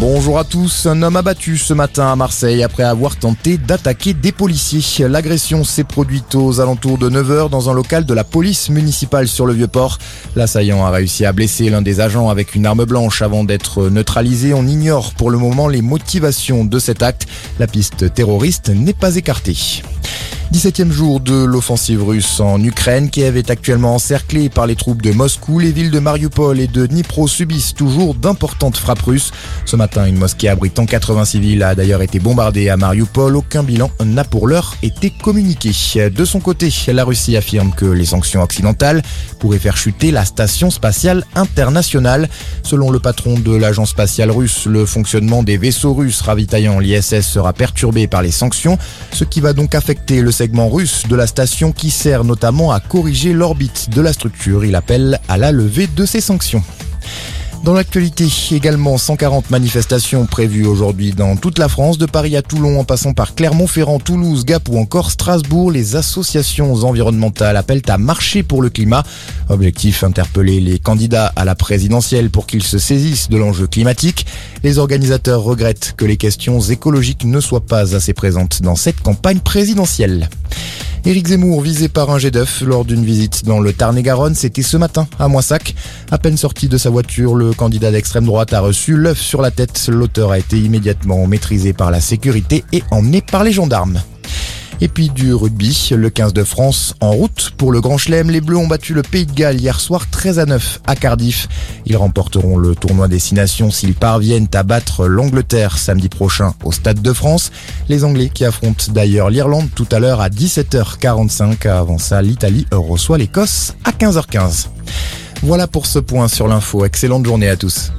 Bonjour à tous. Un homme abattu ce matin à Marseille après avoir tenté d'attaquer des policiers. L'agression s'est produite aux alentours de 9h dans un local de la police municipale sur le Vieux-Port. L'assaillant a réussi à blesser l'un des agents avec une arme blanche avant d'être neutralisé. On ignore pour le moment les motivations de cet acte. La piste terroriste n'est pas écartée. 17e jour de l'offensive russe en Ukraine. Kiev est actuellement encerclée par les troupes de Moscou. Les villes de Mariupol et de Dnipro subissent toujours d'importantes frappes russes. Ce matin, une mosquée abritant 80 civils a d'ailleurs été bombardée à Mariupol. Aucun bilan n'a pour l'heure été communiqué. De son côté, la Russie affirme que les sanctions occidentales pourraient faire chuter la station spatiale internationale. Selon le patron de l'agence spatiale russe, le fonctionnement des vaisseaux russes ravitaillant l'ISS sera perturbé par les sanctions, ce qui va donc affecter le segment russe de la station qui sert notamment à corriger l'orbite de la structure. Il appelle à la levée de ces sanctions. Dans l'actualité, également 140 manifestations prévues aujourd'hui dans toute la France, de Paris à Toulon en passant par Clermont-Ferrand, Toulouse, Gap ou encore Strasbourg. Les associations environnementales appellent à marcher pour le climat. Objectif interpeller les candidats à la présidentielle pour qu'ils se saisissent de l'enjeu climatique. Les organisateurs regrettent que les questions écologiques ne soient pas assez présentes dans cette campagne présidentielle. Éric Zemmour visé par un jet d'œuf lors d'une visite dans le Tarn-et-Garonne, c'était ce matin à Moissac. À peine sorti de sa voiture, le candidat d'extrême droite a reçu l'œuf sur la tête. L'auteur a été immédiatement maîtrisé par la sécurité et emmené par les gendarmes. Et puis du rugby, le 15 de France en route pour le Grand Chelem. Les Bleus ont battu le Pays de Galles hier soir 13 à 9 à Cardiff. Ils remporteront le tournoi Destination s'ils parviennent à battre l'Angleterre samedi prochain au Stade de France. Les Anglais qui affrontent d'ailleurs l'Irlande tout à l'heure à 17h45. Avant ça, l'Italie reçoit l'Écosse à 15h15. Voilà pour ce point sur l'info. Excellente journée à tous.